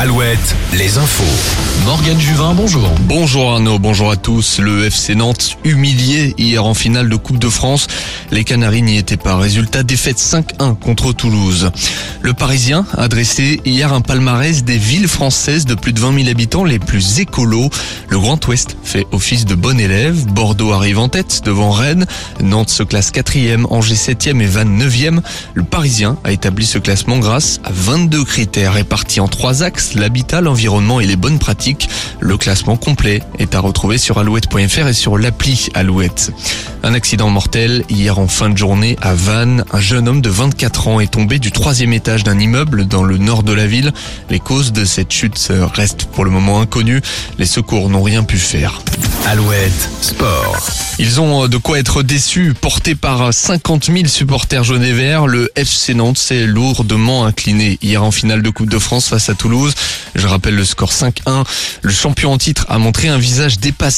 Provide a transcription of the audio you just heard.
Alouette, les infos. Morgane Juvin, bonjour. Bonjour Arnaud, bonjour à tous. Le FC Nantes humilié hier en finale de Coupe de France. Les Canaries n'y étaient pas. Résultat défaite 5-1 contre Toulouse. Le Parisien a dressé hier un palmarès des villes françaises de plus de 20 000 habitants les plus écolos. Le Grand Ouest fait office de bon élève. Bordeaux arrive en tête devant Rennes. Nantes se classe 4e, Angers 7e et Vannes 9e. Le Parisien a établi ce classement grâce à 22 critères répartis en trois axes, l'habitat, l'environnement et les bonnes pratiques. Le classement complet est à retrouver sur alouette.fr et sur l'appli Alouette. Un accident mortel hier en fin de journée à Vannes. Un jeune homme de 24 ans est tombé du troisième étage d'un immeuble dans le nord de la ville. Les causes de cette chute restent pour le moment inconnues. Les secours n'ont rien pu faire. Alouette, sport. Ils ont de quoi être déçus. Porté par 50 000 supporters jaunes et verts, le FC Nantes s'est lourdement incliné hier en finale de Coupe de France face à Toulouse. Je rappelle le score 5-1. Le champion en titre a montré un visage dépassé.